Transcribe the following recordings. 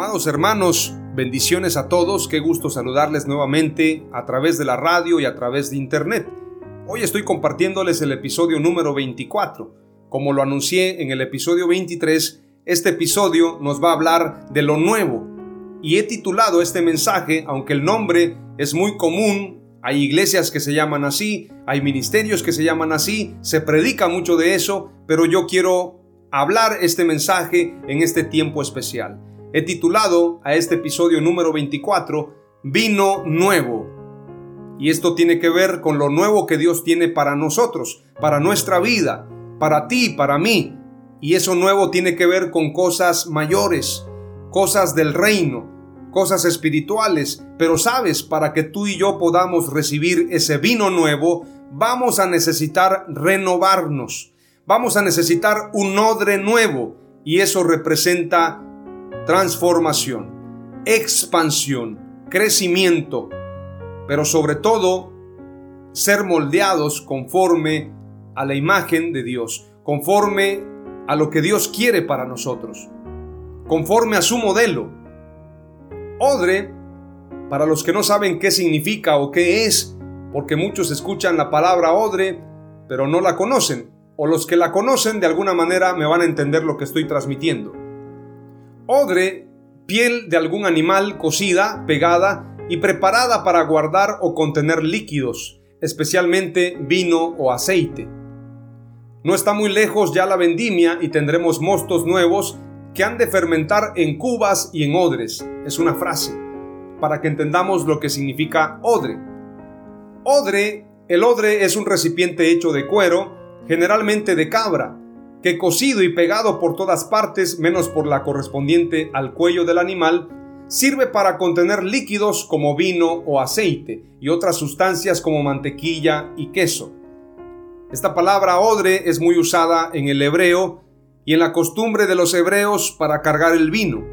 Amados hermanos, bendiciones a todos, qué gusto saludarles nuevamente a través de la radio y a través de internet. Hoy estoy compartiéndoles el episodio número 24. Como lo anuncié en el episodio 23, este episodio nos va a hablar de lo nuevo. Y he titulado este mensaje, aunque el nombre es muy común, hay iglesias que se llaman así, hay ministerios que se llaman así, se predica mucho de eso, pero yo quiero hablar este mensaje en este tiempo especial. He titulado a este episodio número 24 Vino Nuevo. Y esto tiene que ver con lo nuevo que Dios tiene para nosotros, para nuestra vida, para ti, para mí. Y eso nuevo tiene que ver con cosas mayores, cosas del reino, cosas espirituales. Pero sabes, para que tú y yo podamos recibir ese vino nuevo, vamos a necesitar renovarnos. Vamos a necesitar un odre nuevo. Y eso representa transformación, expansión, crecimiento, pero sobre todo ser moldeados conforme a la imagen de Dios, conforme a lo que Dios quiere para nosotros, conforme a su modelo. Odre, para los que no saben qué significa o qué es, porque muchos escuchan la palabra odre, pero no la conocen, o los que la conocen de alguna manera me van a entender lo que estoy transmitiendo. Odre, piel de algún animal cocida, pegada y preparada para guardar o contener líquidos, especialmente vino o aceite. No está muy lejos ya la vendimia y tendremos mostos nuevos que han de fermentar en cubas y en odres. Es una frase, para que entendamos lo que significa odre. Odre, el odre es un recipiente hecho de cuero, generalmente de cabra, que cosido y pegado por todas partes, menos por la correspondiente al cuello del animal, sirve para contener líquidos como vino o aceite y otras sustancias como mantequilla y queso. Esta palabra odre es muy usada en el hebreo y en la costumbre de los hebreos para cargar el vino.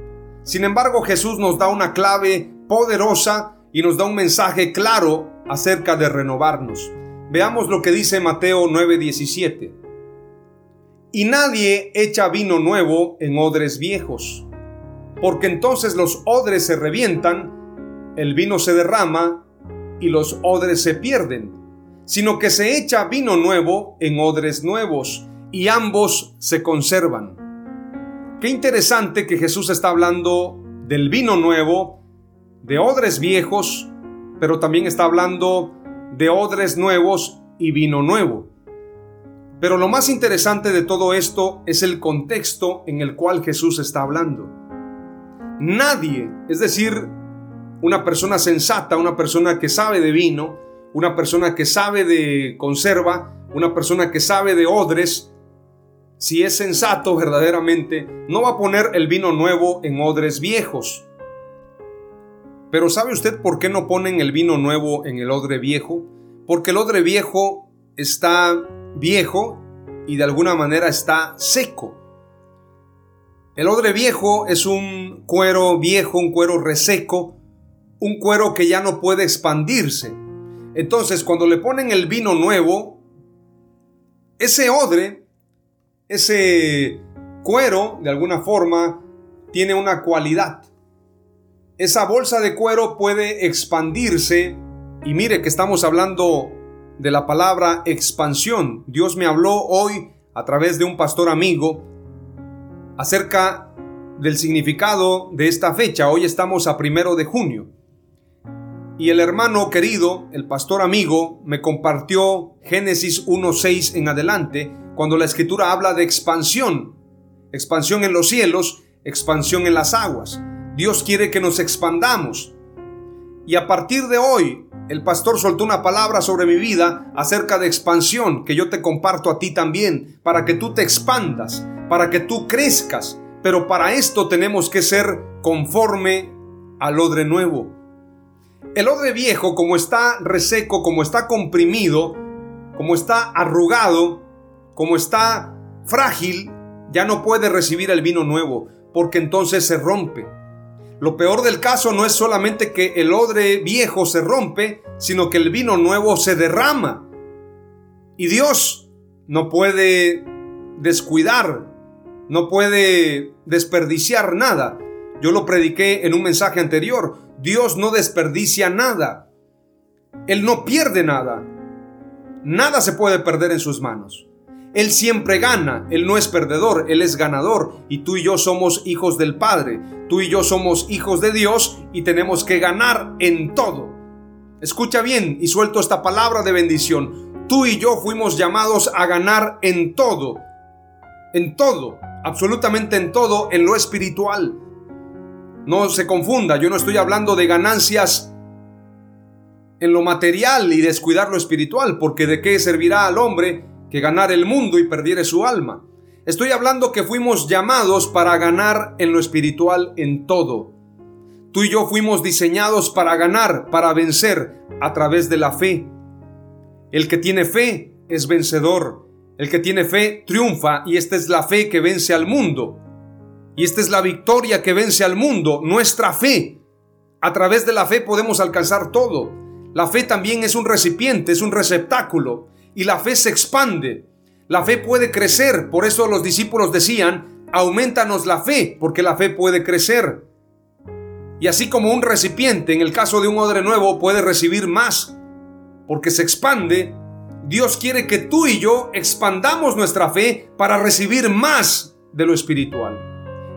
Sin embargo, Jesús nos da una clave poderosa y nos da un mensaje claro acerca de renovarnos. Veamos lo que dice Mateo 9:17. Y nadie echa vino nuevo en odres viejos, porque entonces los odres se revientan, el vino se derrama y los odres se pierden, sino que se echa vino nuevo en odres nuevos y ambos se conservan. Qué interesante que Jesús está hablando del vino nuevo, de odres viejos, pero también está hablando de odres nuevos y vino nuevo. Pero lo más interesante de todo esto es el contexto en el cual Jesús está hablando. Nadie, es decir, una persona sensata, una persona que sabe de vino, una persona que sabe de conserva, una persona que sabe de odres, si es sensato verdaderamente, no va a poner el vino nuevo en odres viejos. Pero ¿sabe usted por qué no ponen el vino nuevo en el odre viejo? Porque el odre viejo está viejo y de alguna manera está seco. El odre viejo es un cuero viejo, un cuero reseco, un cuero que ya no puede expandirse. Entonces, cuando le ponen el vino nuevo, ese odre, ese cuero, de alguna forma, tiene una cualidad. esa bolsa de cuero puede expandirse y mire que estamos hablando de la palabra expansión. Dios me habló hoy a través de un pastor amigo acerca del significado de esta fecha. Hoy estamos a primero de junio. Y el hermano querido, el pastor amigo, me compartió Génesis 1.6 en adelante, cuando la escritura habla de expansión. Expansión en los cielos, expansión en las aguas. Dios quiere que nos expandamos. Y a partir de hoy, el pastor soltó una palabra sobre mi vida acerca de expansión que yo te comparto a ti también, para que tú te expandas, para que tú crezcas. Pero para esto tenemos que ser conforme al odre nuevo. El odre viejo, como está reseco, como está comprimido, como está arrugado, como está frágil, ya no puede recibir el vino nuevo, porque entonces se rompe. Lo peor del caso no es solamente que el odre viejo se rompe, sino que el vino nuevo se derrama. Y Dios no puede descuidar, no puede desperdiciar nada. Yo lo prediqué en un mensaje anterior. Dios no desperdicia nada. Él no pierde nada. Nada se puede perder en sus manos. Él siempre gana, Él no es perdedor, Él es ganador. Y tú y yo somos hijos del Padre, tú y yo somos hijos de Dios y tenemos que ganar en todo. Escucha bien y suelto esta palabra de bendición. Tú y yo fuimos llamados a ganar en todo, en todo, absolutamente en todo, en lo espiritual. No se confunda, yo no estoy hablando de ganancias en lo material y descuidar lo espiritual, porque de qué servirá al hombre que ganar el mundo y perdiere su alma. Estoy hablando que fuimos llamados para ganar en lo espiritual en todo. Tú y yo fuimos diseñados para ganar, para vencer a través de la fe. El que tiene fe es vencedor. El que tiene fe triunfa y esta es la fe que vence al mundo. Y esta es la victoria que vence al mundo, nuestra fe. A través de la fe podemos alcanzar todo. La fe también es un recipiente, es un receptáculo y la fe se expande. La fe puede crecer, por eso los discípulos decían, aumentanos la fe, porque la fe puede crecer. Y así como un recipiente, en el caso de un odre nuevo, puede recibir más, porque se expande, Dios quiere que tú y yo expandamos nuestra fe para recibir más de lo espiritual.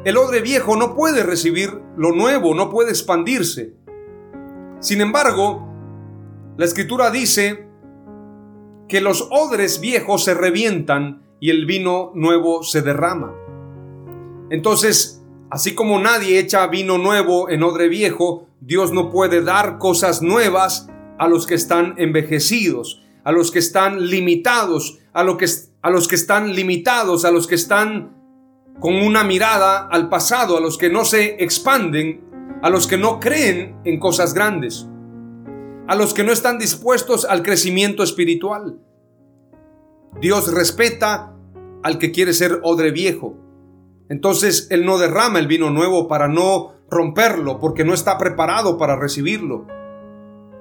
El odre viejo no puede recibir lo nuevo, no puede expandirse. Sin embargo, la escritura dice que los odres viejos se revientan y el vino nuevo se derrama. Entonces, así como nadie echa vino nuevo en odre viejo, Dios no puede dar cosas nuevas a los que están envejecidos, a los que están limitados, a, que, a los que están limitados, a los que están con una mirada al pasado, a los que no se expanden, a los que no creen en cosas grandes a los que no están dispuestos al crecimiento espiritual. Dios respeta al que quiere ser odre viejo. Entonces Él no derrama el vino nuevo para no romperlo, porque no está preparado para recibirlo.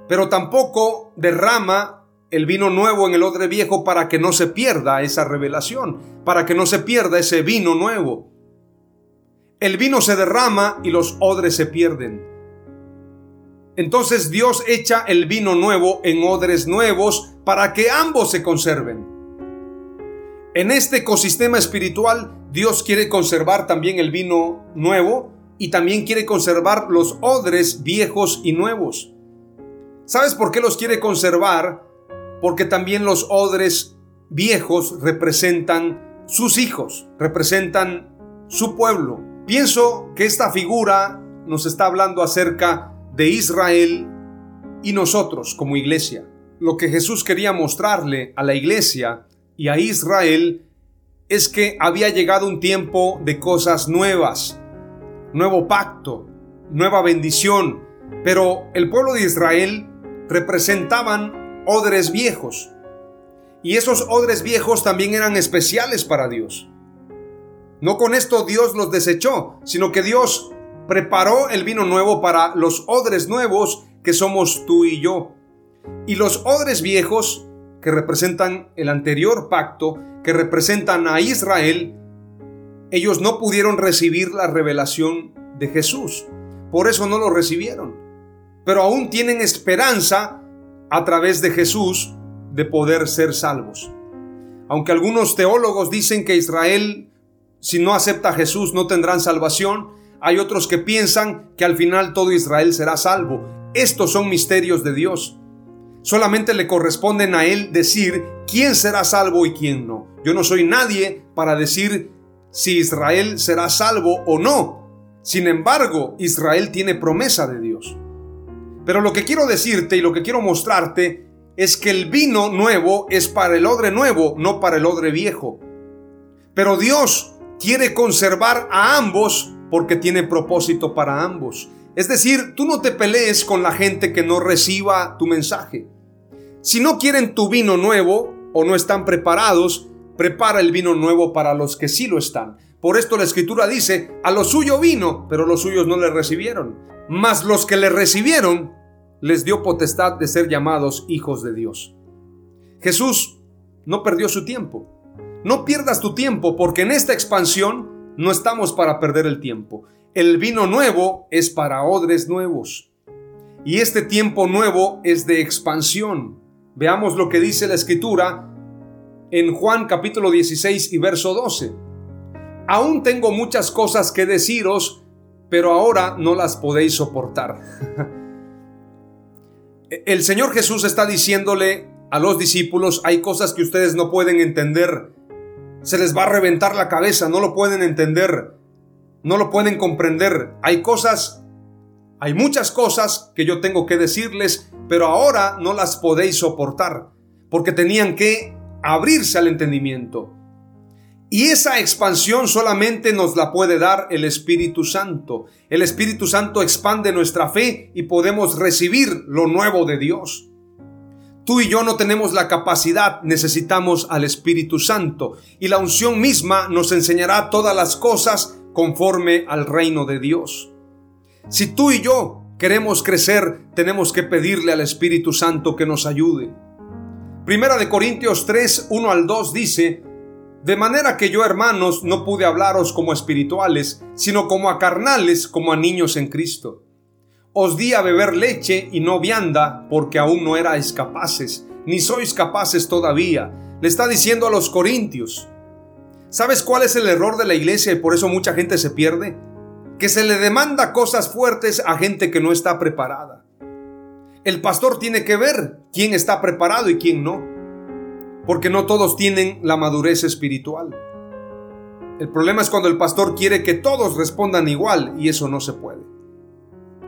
Pero tampoco derrama el vino nuevo en el odre viejo para que no se pierda esa revelación, para que no se pierda ese vino nuevo. El vino se derrama y los odres se pierden. Entonces Dios echa el vino nuevo en odres nuevos para que ambos se conserven. En este ecosistema espiritual, Dios quiere conservar también el vino nuevo y también quiere conservar los odres viejos y nuevos. ¿Sabes por qué los quiere conservar? Porque también los odres viejos representan sus hijos, representan su pueblo. Pienso que esta figura nos está hablando acerca de Israel y nosotros como iglesia. Lo que Jesús quería mostrarle a la iglesia y a Israel es que había llegado un tiempo de cosas nuevas, nuevo pacto, nueva bendición, pero el pueblo de Israel representaban odres viejos. Y esos odres viejos también eran especiales para Dios. No con esto Dios los desechó, sino que Dios preparó el vino nuevo para los odres nuevos que somos tú y yo. Y los odres viejos, que representan el anterior pacto, que representan a Israel, ellos no pudieron recibir la revelación de Jesús. por eso no lo recibieron. Pero aún tienen esperanza a través de Jesús de poder ser salvos. Aunque algunos teólogos dicen que Israel, si no acepta a Jesús, no tendrán salvación, hay otros que piensan que al final todo Israel será salvo. Estos son misterios de Dios. Solamente le corresponden a Él decir quién será salvo y quién no. Yo no soy nadie para decir si Israel será salvo o no. Sin embargo, Israel tiene promesa de Dios. Pero lo que quiero decirte y lo que quiero mostrarte es que el vino nuevo es para el odre nuevo, no para el odre viejo. Pero Dios quiere conservar a ambos porque tiene propósito para ambos. Es decir, tú no te pelees con la gente que no reciba tu mensaje. Si no quieren tu vino nuevo o no están preparados, prepara el vino nuevo para los que sí lo están. Por esto la escritura dice, a lo suyo vino, pero los suyos no le recibieron. Mas los que le recibieron, les dio potestad de ser llamados hijos de Dios. Jesús no perdió su tiempo. No pierdas tu tiempo porque en esta expansión no estamos para perder el tiempo. El vino nuevo es para odres nuevos. Y este tiempo nuevo es de expansión. Veamos lo que dice la escritura en Juan capítulo 16 y verso 12. Aún tengo muchas cosas que deciros, pero ahora no las podéis soportar. El Señor Jesús está diciéndole a los discípulos, hay cosas que ustedes no pueden entender. Se les va a reventar la cabeza, no lo pueden entender no lo pueden comprender. Hay cosas, hay muchas cosas que yo tengo que decirles, pero ahora no las podéis soportar, porque tenían que abrirse al entendimiento. Y esa expansión solamente nos la puede dar el Espíritu Santo. El Espíritu Santo expande nuestra fe y podemos recibir lo nuevo de Dios. Tú y yo no tenemos la capacidad, necesitamos al Espíritu Santo. Y la unción misma nos enseñará todas las cosas conforme al reino de Dios. Si tú y yo queremos crecer, tenemos que pedirle al Espíritu Santo que nos ayude. Primera de Corintios 3, 1 al 2 dice, de manera que yo, hermanos, no pude hablaros como espirituales, sino como a carnales, como a niños en Cristo. Os di a beber leche y no vianda, porque aún no erais capaces, ni sois capaces todavía. Le está diciendo a los corintios, ¿Sabes cuál es el error de la iglesia y por eso mucha gente se pierde? Que se le demanda cosas fuertes a gente que no está preparada. El pastor tiene que ver quién está preparado y quién no. Porque no todos tienen la madurez espiritual. El problema es cuando el pastor quiere que todos respondan igual y eso no se puede.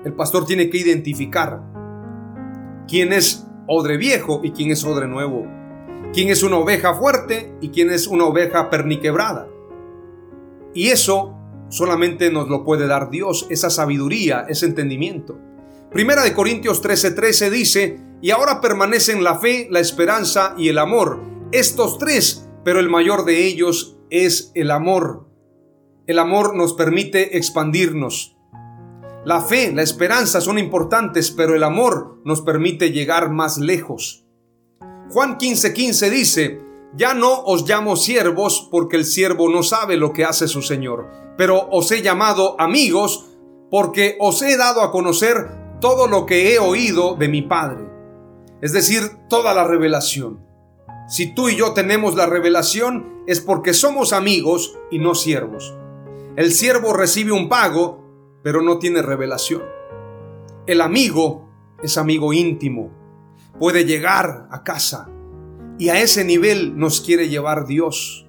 El pastor tiene que identificar quién es odre viejo y quién es odre nuevo quién es una oveja fuerte y quién es una oveja perniquebrada. Y eso solamente nos lo puede dar Dios, esa sabiduría, ese entendimiento. Primera de Corintios 13:13 dice, y ahora permanecen la fe, la esperanza y el amor. Estos tres, pero el mayor de ellos es el amor. El amor nos permite expandirnos. La fe, la esperanza son importantes, pero el amor nos permite llegar más lejos. Juan 15:15 15 dice, ya no os llamo siervos porque el siervo no sabe lo que hace su Señor, pero os he llamado amigos porque os he dado a conocer todo lo que he oído de mi Padre. Es decir, toda la revelación. Si tú y yo tenemos la revelación es porque somos amigos y no siervos. El siervo recibe un pago, pero no tiene revelación. El amigo es amigo íntimo, puede llegar a casa. Y a ese nivel nos quiere llevar Dios.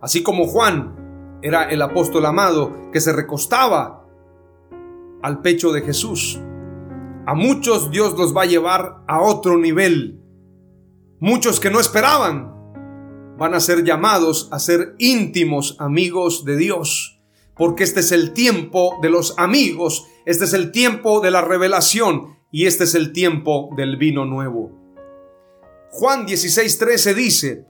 Así como Juan era el apóstol amado que se recostaba al pecho de Jesús. A muchos Dios los va a llevar a otro nivel. Muchos que no esperaban van a ser llamados a ser íntimos amigos de Dios. Porque este es el tiempo de los amigos, este es el tiempo de la revelación, y este es el tiempo del vino nuevo. Juan 16:13 dice,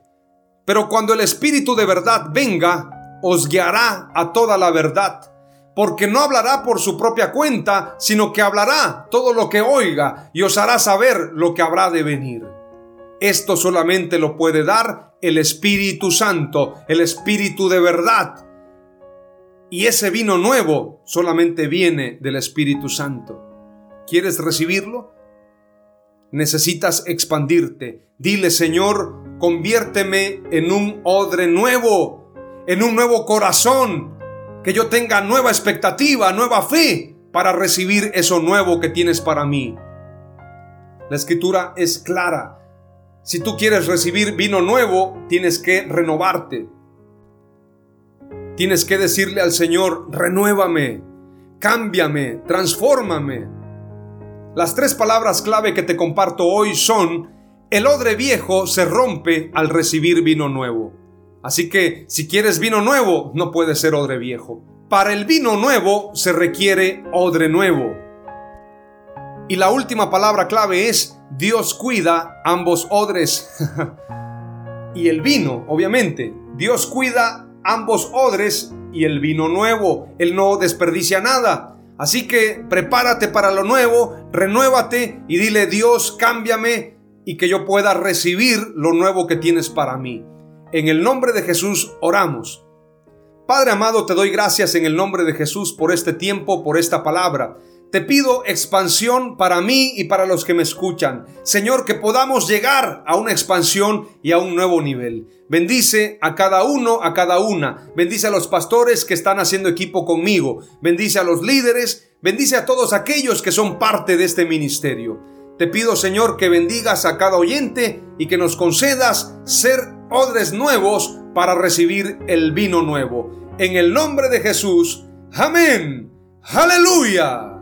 pero cuando el Espíritu de verdad venga, os guiará a toda la verdad, porque no hablará por su propia cuenta, sino que hablará todo lo que oiga y os hará saber lo que habrá de venir. Esto solamente lo puede dar el Espíritu Santo, el Espíritu de verdad. Y ese vino nuevo solamente viene del Espíritu Santo. ¿Quieres recibirlo? Necesitas expandirte. Dile, Señor, conviérteme en un odre nuevo, en un nuevo corazón, que yo tenga nueva expectativa, nueva fe para recibir eso nuevo que tienes para mí. La escritura es clara. Si tú quieres recibir vino nuevo, tienes que renovarte. Tienes que decirle al Señor, renuévame, cámbiame, transfórmame. Las tres palabras clave que te comparto hoy son, el odre viejo se rompe al recibir vino nuevo. Así que si quieres vino nuevo, no puede ser odre viejo. Para el vino nuevo se requiere odre nuevo. Y la última palabra clave es, Dios cuida ambos odres. y el vino, obviamente. Dios cuida ambos odres y el vino nuevo. Él no desperdicia nada. Así que prepárate para lo nuevo, renuévate y dile Dios, cámbiame y que yo pueda recibir lo nuevo que tienes para mí. En el nombre de Jesús oramos. Padre amado, te doy gracias en el nombre de Jesús por este tiempo, por esta palabra. Te pido expansión para mí y para los que me escuchan. Señor, que podamos llegar a una expansión y a un nuevo nivel. Bendice a cada uno, a cada una. Bendice a los pastores que están haciendo equipo conmigo. Bendice a los líderes. Bendice a todos aquellos que son parte de este ministerio. Te pido, Señor, que bendigas a cada oyente y que nos concedas ser odres nuevos para recibir el vino nuevo. En el nombre de Jesús. Amén. Aleluya.